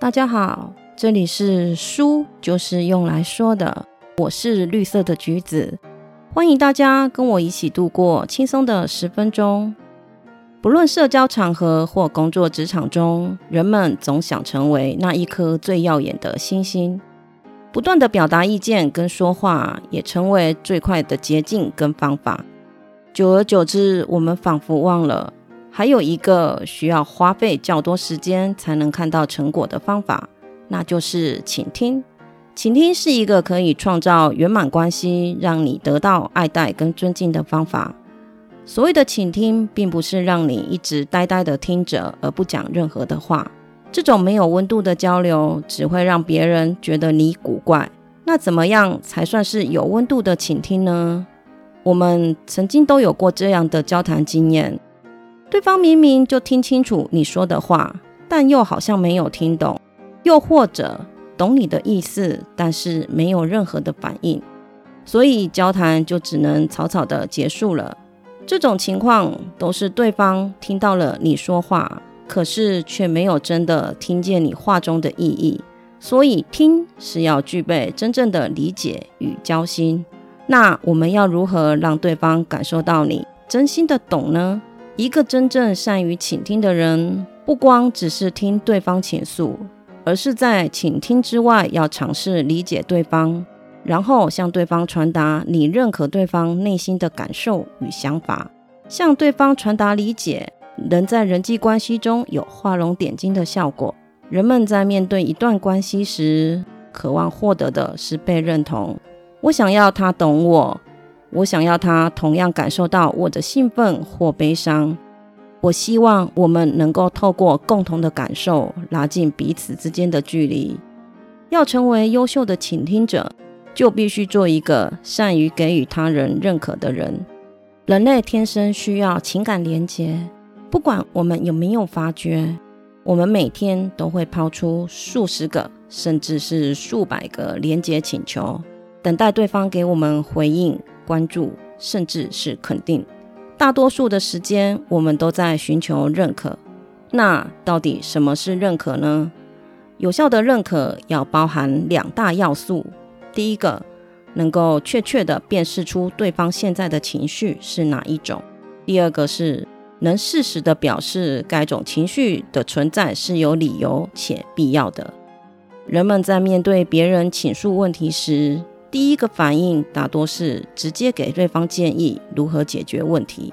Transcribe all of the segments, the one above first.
大家好，这里是书，就是用来说的。我是绿色的橘子，欢迎大家跟我一起度过轻松的十分钟。不论社交场合或工作职场中，人们总想成为那一颗最耀眼的星星。不断的表达意见跟说话，也成为最快的捷径跟方法。久而久之，我们仿佛忘了，还有一个需要花费较多时间才能看到成果的方法，那就是倾听。倾听是一个可以创造圆满关系，让你得到爱戴跟尊敬的方法。所谓的倾听，并不是让你一直呆呆的听着而不讲任何的话。这种没有温度的交流，只会让别人觉得你古怪。那怎么样才算是有温度的倾听呢？我们曾经都有过这样的交谈经验：对方明明就听清楚你说的话，但又好像没有听懂，又或者。懂你的意思，但是没有任何的反应，所以交谈就只能草草的结束了。这种情况都是对方听到了你说话，可是却没有真的听见你话中的意义。所以听是要具备真正的理解与交心。那我们要如何让对方感受到你真心的懂呢？一个真正善于倾听的人，不光只是听对方倾诉。而是在倾听之外，要尝试理解对方，然后向对方传达你认可对方内心的感受与想法，向对方传达理解，能在人际关系中有画龙点睛的效果。人们在面对一段关系时，渴望获得的是被认同。我想要他懂我，我想要他同样感受到我的兴奋或悲伤。我希望我们能够透过共同的感受，拉近彼此之间的距离。要成为优秀的倾听者，就必须做一个善于给予他人认可的人。人类天生需要情感连结，不管我们有没有发觉，我们每天都会抛出数十个，甚至是数百个连结请求，等待对方给我们回应、关注，甚至是肯定。大多数的时间，我们都在寻求认可。那到底什么是认可呢？有效的认可要包含两大要素：第一个，能够确切的辨识出对方现在的情绪是哪一种；第二个是能适时的表示该种情绪的存在是有理由且必要的。人们在面对别人倾诉问题时，第一个反应大多是直接给对方建议如何解决问题。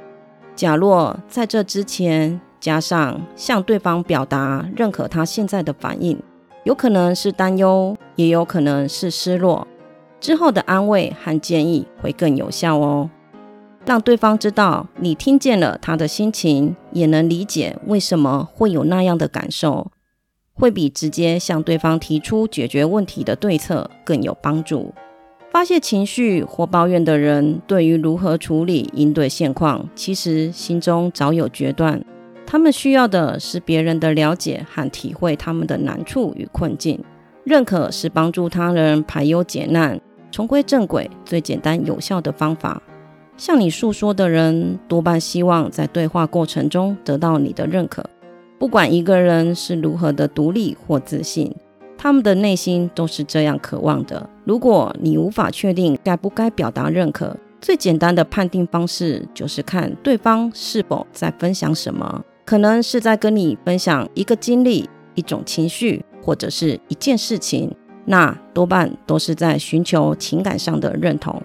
假若在这之前加上向对方表达认可他现在的反应，有可能是担忧，也有可能是失落。之后的安慰和建议会更有效哦。让对方知道你听见了他的心情，也能理解为什么会有那样的感受，会比直接向对方提出解决问题的对策更有帮助。发泄情绪或抱怨的人，对于如何处理应对现况，其实心中早有决断。他们需要的是别人的了解和体会他们的难处与困境。认可是帮助他人排忧解难、重归正轨最简单有效的方法。向你诉说的人，多半希望在对话过程中得到你的认可。不管一个人是如何的独立或自信。他们的内心都是这样渴望的。如果你无法确定该不该表达认可，最简单的判定方式就是看对方是否在分享什么，可能是在跟你分享一个经历、一种情绪或者是一件事情，那多半都是在寻求情感上的认同。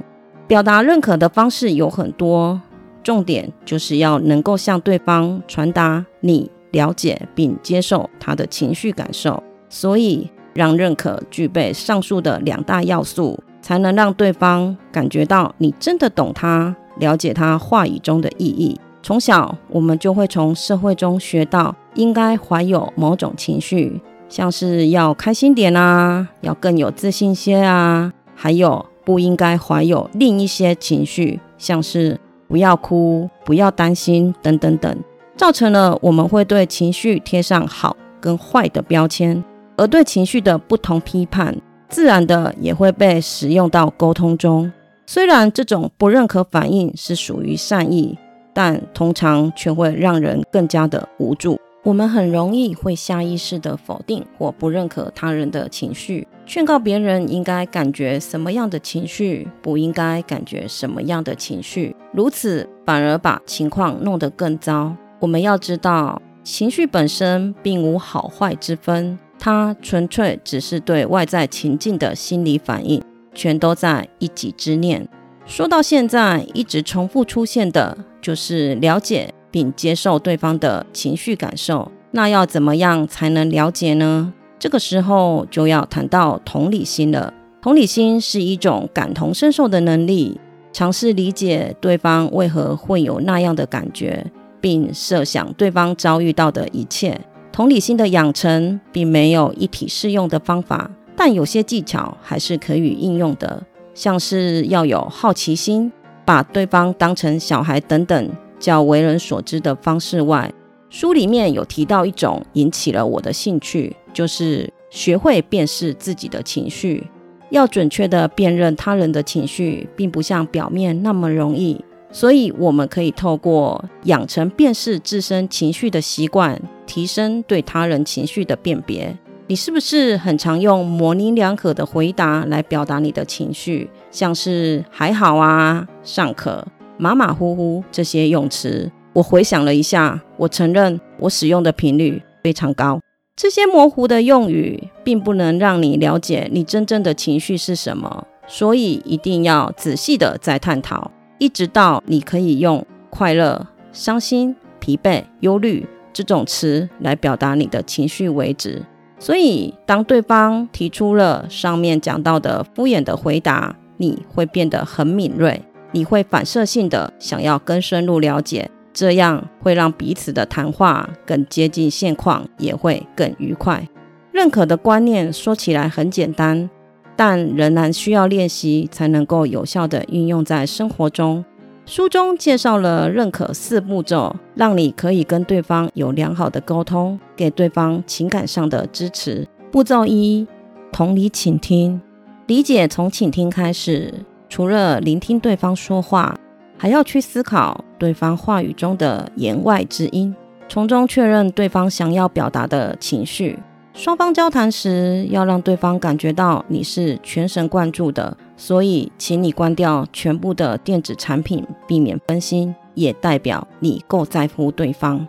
表达认可的方式有很多，重点就是要能够向对方传达你了解并接受他的情绪感受，所以。让认可具备上述的两大要素，才能让对方感觉到你真的懂他，了解他话语中的意义。从小，我们就会从社会中学到，应该怀有某种情绪，像是要开心点啊，要更有自信些啊，还有不应该怀有另一些情绪，像是不要哭、不要担心等等等，造成了我们会对情绪贴上好跟坏的标签。而对情绪的不同批判，自然的也会被使用到沟通中。虽然这种不认可反应是属于善意，但通常却会让人更加的无助。我们很容易会下意识的否定或不认可他人的情绪，劝告别人应该感觉什么样的情绪，不应该感觉什么样的情绪，如此反而把情况弄得更糟。我们要知道，情绪本身并无好坏之分，它纯粹只是对外在情境的心理反应，全都在一己之念。说到现在，一直重复出现的就是了解。并接受对方的情绪感受，那要怎么样才能了解呢？这个时候就要谈到同理心了。同理心是一种感同身受的能力，尝试理解对方为何会有那样的感觉，并设想对方遭遇到的一切。同理心的养成并没有一体适用的方法，但有些技巧还是可以应用的，像是要有好奇心，把对方当成小孩等等。较为人所知的方式外，书里面有提到一种引起了我的兴趣，就是学会辨识自己的情绪。要准确的辨认他人的情绪，并不像表面那么容易，所以我们可以透过养成辨识自身情绪的习惯，提升对他人情绪的辨别。你是不是很常用模棱两可的回答来表达你的情绪，像是还好啊、尚可。马马虎虎这些用词，我回想了一下，我承认我使用的频率非常高。这些模糊的用语并不能让你了解你真正的情绪是什么，所以一定要仔细的再探讨，一直到你可以用快乐、伤心、疲惫、忧虑这种词来表达你的情绪为止。所以，当对方提出了上面讲到的敷衍的回答，你会变得很敏锐。你会反射性的想要更深入了解，这样会让彼此的谈话更接近现况，也会更愉快。认可的观念说起来很简单，但仍然需要练习才能够有效的运用在生活中。书中介绍了认可四步骤，让你可以跟对方有良好的沟通，给对方情感上的支持。步骤一：同理倾听，理解从倾听开始。除了聆听对方说话，还要去思考对方话语中的言外之音，从中确认对方想要表达的情绪。双方交谈时，要让对方感觉到你是全神贯注的，所以请你关掉全部的电子产品，避免分心，也代表你够在乎对方。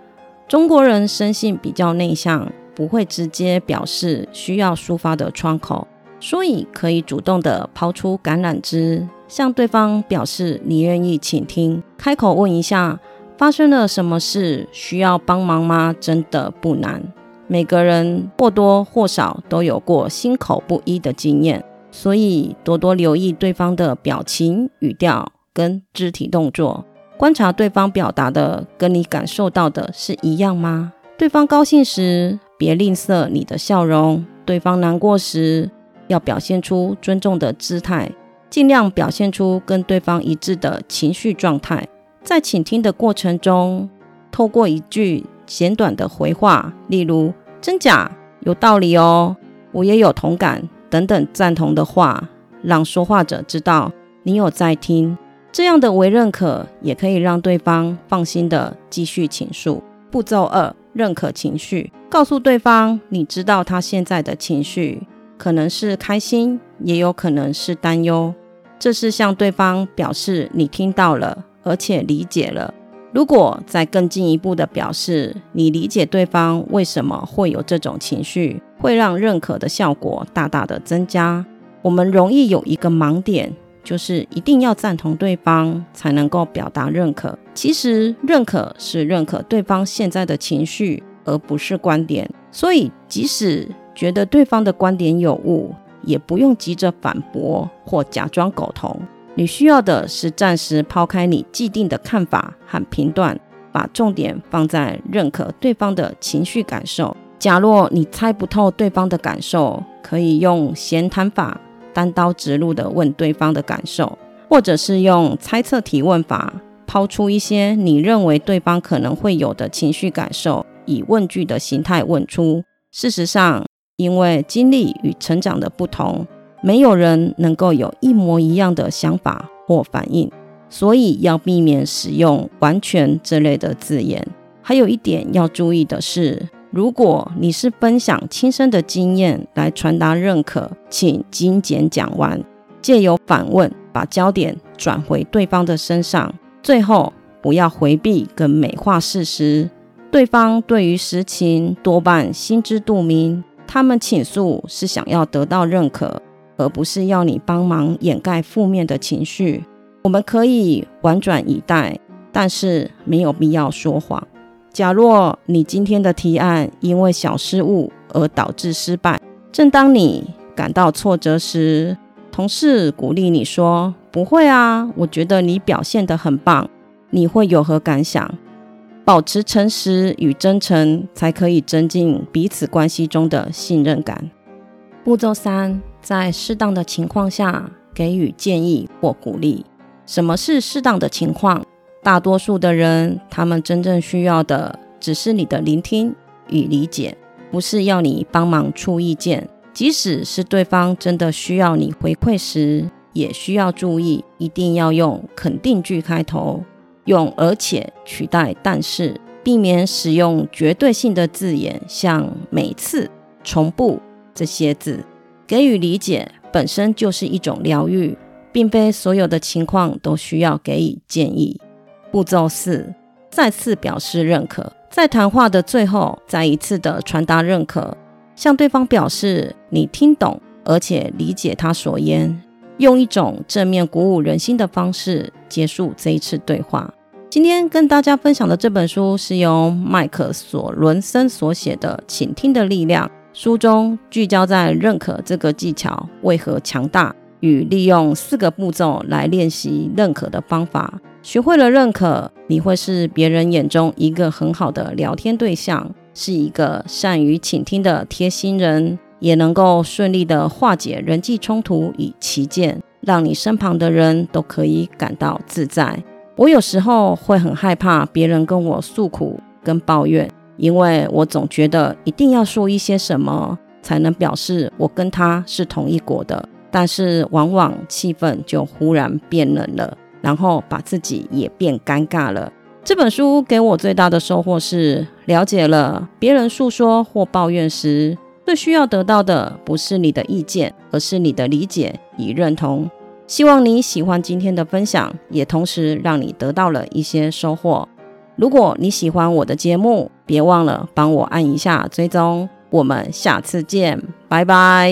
中国人生性比较内向，不会直接表示需要抒发的窗口。所以可以主动的抛出橄榄枝，向对方表示你愿意倾听，开口问一下发生了什么事，需要帮忙吗？真的不难。每个人或多或少都有过心口不一的经验，所以多多留意对方的表情、语调跟肢体动作，观察对方表达的跟你感受到的是一样吗？对方高兴时，别吝啬你的笑容；对方难过时，要表现出尊重的姿态，尽量表现出跟对方一致的情绪状态。在倾听的过程中，透过一句简短的回话，例如“真假”“有道理哦”“我也有同感”等等赞同的话，让说话者知道你有在听。这样的为认可，也可以让对方放心的继续倾诉。步骤二：认可情绪，告诉对方你知道他现在的情绪。可能是开心，也有可能是担忧。这是向对方表示你听到了，而且理解了。如果再更进一步的表示你理解对方为什么会有这种情绪，会让认可的效果大大的增加。我们容易有一个盲点，就是一定要赞同对方才能够表达认可。其实认可是认可对方现在的情绪，而不是观点。所以即使觉得对方的观点有误，也不用急着反驳或假装苟同。你需要的是暂时抛开你既定的看法和评断，把重点放在认可对方的情绪感受。假若你猜不透对方的感受，可以用闲谈法，单刀直入的问对方的感受，或者是用猜测提问法，抛出一些你认为对方可能会有的情绪感受，以问句的形态问出。事实上，因为经历与成长的不同，没有人能够有一模一样的想法或反应，所以要避免使用“完全”这类的字眼。还有一点要注意的是，如果你是分享亲身的经验来传达认可，请精简讲完，借由反问把焦点转回对方的身上。最后，不要回避跟美化事实。对方对于实情多半心知肚明，他们倾诉是想要得到认可，而不是要你帮忙掩盖负面的情绪。我们可以婉转以待，但是没有必要说谎。假若你今天的提案因为小失误而导致失败，正当你感到挫折时，同事鼓励你说：“不会啊，我觉得你表现得很棒。”你会有何感想？保持诚实与真诚，才可以增进彼此关系中的信任感。步骤三，在适当的情况下给予建议或鼓励。什么是适当的情况？大多数的人，他们真正需要的只是你的聆听与理解，不是要你帮忙出意见。即使是对方真的需要你回馈时，也需要注意，一定要用肯定句开头。用而且取代但是，避免使用绝对性的字眼，像每次、重复这些字。给予理解本身就是一种疗愈，并非所有的情况都需要给予建议。步骤四，再次表示认可，在谈话的最后，再一次的传达认可，向对方表示你听懂而且理解他所言。用一种正面鼓舞人心的方式结束这一次对话。今天跟大家分享的这本书是由麦克索伦森所写的《倾听的力量》。书中聚焦在认可这个技巧为何强大，与利用四个步骤来练习认可的方法。学会了认可，你会是别人眼中一个很好的聊天对象，是一个善于倾听的贴心人。也能够顺利的化解人际冲突与旗舰，让你身旁的人都可以感到自在。我有时候会很害怕别人跟我诉苦跟抱怨，因为我总觉得一定要说一些什么才能表示我跟他是同一国的。但是往往气氛就忽然变冷了，然后把自己也变尴尬了。这本书给我最大的收获是了解了别人诉说或抱怨时。最需要得到的不是你的意见，而是你的理解与认同。希望你喜欢今天的分享，也同时让你得到了一些收获。如果你喜欢我的节目，别忘了帮我按一下追踪。我们下次见，拜拜。